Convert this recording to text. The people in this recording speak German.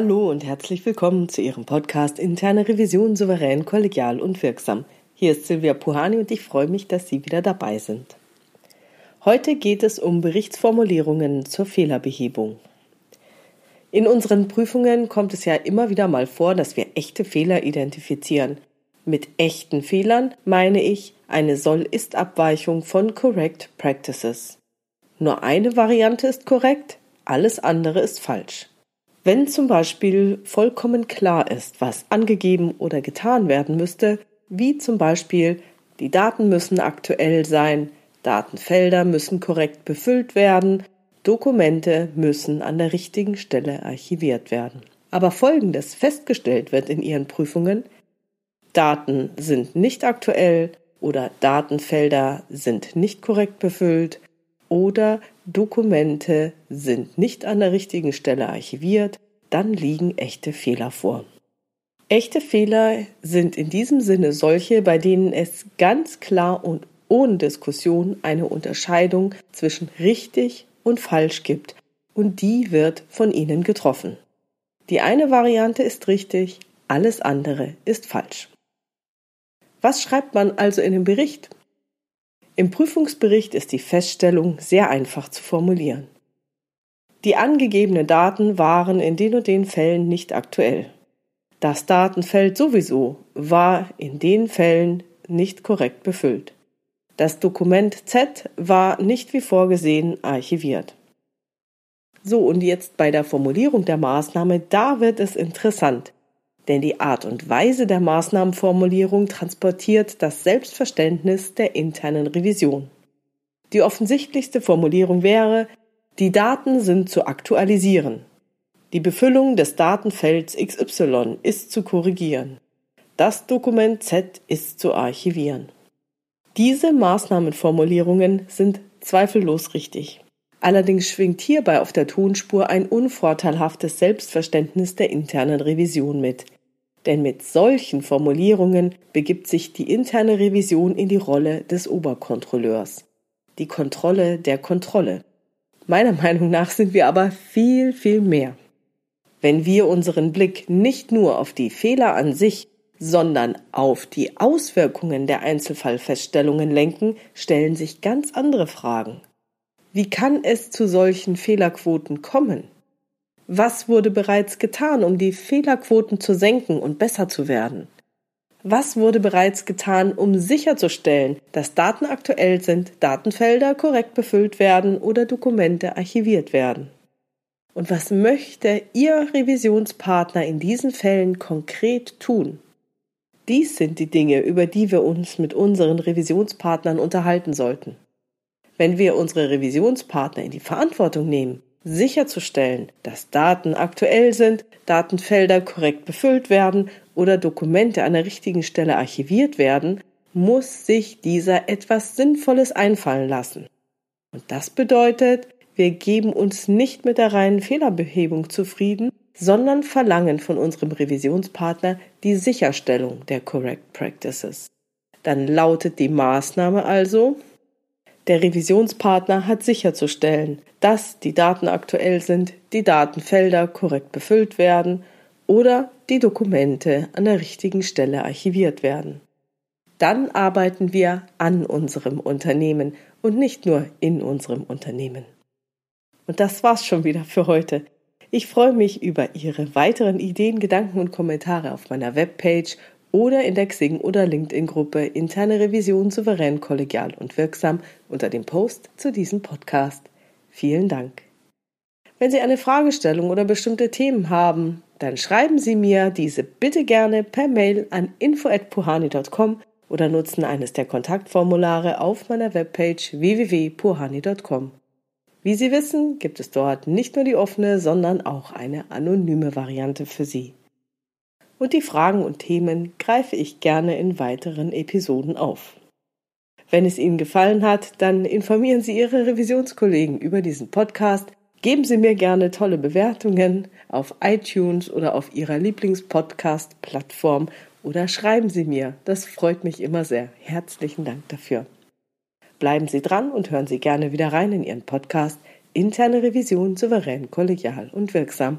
Hallo und herzlich willkommen zu Ihrem Podcast Interne Revision souverän, kollegial und wirksam. Hier ist Silvia Puhani und ich freue mich, dass Sie wieder dabei sind. Heute geht es um Berichtsformulierungen zur Fehlerbehebung. In unseren Prüfungen kommt es ja immer wieder mal vor, dass wir echte Fehler identifizieren. Mit echten Fehlern meine ich eine Soll-Ist-Abweichung von Correct Practices. Nur eine Variante ist korrekt, alles andere ist falsch. Wenn zum Beispiel vollkommen klar ist, was angegeben oder getan werden müsste, wie zum Beispiel die Daten müssen aktuell sein, Datenfelder müssen korrekt befüllt werden, Dokumente müssen an der richtigen Stelle archiviert werden. Aber Folgendes festgestellt wird in Ihren Prüfungen, Daten sind nicht aktuell oder Datenfelder sind nicht korrekt befüllt oder Dokumente sind nicht an der richtigen Stelle archiviert, dann liegen echte Fehler vor. Echte Fehler sind in diesem Sinne solche, bei denen es ganz klar und ohne Diskussion eine Unterscheidung zwischen richtig und falsch gibt, und die wird von Ihnen getroffen. Die eine Variante ist richtig, alles andere ist falsch. Was schreibt man also in dem Bericht? Im Prüfungsbericht ist die Feststellung sehr einfach zu formulieren. Die angegebenen Daten waren in den und den Fällen nicht aktuell. Das Datenfeld sowieso war in den Fällen nicht korrekt befüllt. Das Dokument Z war nicht wie vorgesehen archiviert. So, und jetzt bei der Formulierung der Maßnahme, da wird es interessant denn die Art und Weise der Maßnahmenformulierung transportiert das Selbstverständnis der internen Revision. Die offensichtlichste Formulierung wäre, die Daten sind zu aktualisieren. Die Befüllung des Datenfelds XY ist zu korrigieren. Das Dokument Z ist zu archivieren. Diese Maßnahmenformulierungen sind zweifellos richtig. Allerdings schwingt hierbei auf der Tonspur ein unvorteilhaftes Selbstverständnis der internen Revision mit, denn mit solchen Formulierungen begibt sich die interne Revision in die Rolle des Oberkontrolleurs. Die Kontrolle der Kontrolle. Meiner Meinung nach sind wir aber viel, viel mehr. Wenn wir unseren Blick nicht nur auf die Fehler an sich, sondern auf die Auswirkungen der Einzelfallfeststellungen lenken, stellen sich ganz andere Fragen. Wie kann es zu solchen Fehlerquoten kommen? Was wurde bereits getan, um die Fehlerquoten zu senken und besser zu werden? Was wurde bereits getan, um sicherzustellen, dass Daten aktuell sind, Datenfelder korrekt befüllt werden oder Dokumente archiviert werden? Und was möchte Ihr Revisionspartner in diesen Fällen konkret tun? Dies sind die Dinge, über die wir uns mit unseren Revisionspartnern unterhalten sollten. Wenn wir unsere Revisionspartner in die Verantwortung nehmen, sicherzustellen, dass Daten aktuell sind, Datenfelder korrekt befüllt werden oder Dokumente an der richtigen Stelle archiviert werden, muss sich dieser etwas Sinnvolles einfallen lassen. Und das bedeutet, wir geben uns nicht mit der reinen Fehlerbehebung zufrieden, sondern verlangen von unserem Revisionspartner die Sicherstellung der Correct Practices. Dann lautet die Maßnahme also, der Revisionspartner hat sicherzustellen, dass die Daten aktuell sind, die Datenfelder korrekt befüllt werden oder die Dokumente an der richtigen Stelle archiviert werden. Dann arbeiten wir an unserem Unternehmen und nicht nur in unserem Unternehmen. Und das war's schon wieder für heute. Ich freue mich über Ihre weiteren Ideen, Gedanken und Kommentare auf meiner Webpage oder in der Xing- oder LinkedIn-Gruppe Interne Revision souverän, kollegial und wirksam unter dem Post zu diesem Podcast. Vielen Dank. Wenn Sie eine Fragestellung oder bestimmte Themen haben, dann schreiben Sie mir diese bitte gerne per Mail an info@puhani.com oder nutzen eines der Kontaktformulare auf meiner Webpage www.puhani.com. Wie Sie wissen, gibt es dort nicht nur die offene, sondern auch eine anonyme Variante für Sie und die Fragen und Themen greife ich gerne in weiteren Episoden auf. Wenn es Ihnen gefallen hat, dann informieren Sie Ihre Revisionskollegen über diesen Podcast, geben Sie mir gerne tolle Bewertungen auf iTunes oder auf Ihrer Lieblingspodcast-Plattform oder schreiben Sie mir, das freut mich immer sehr. Herzlichen Dank dafür. Bleiben Sie dran und hören Sie gerne wieder rein in Ihren Podcast Interne Revision souverän, kollegial und wirksam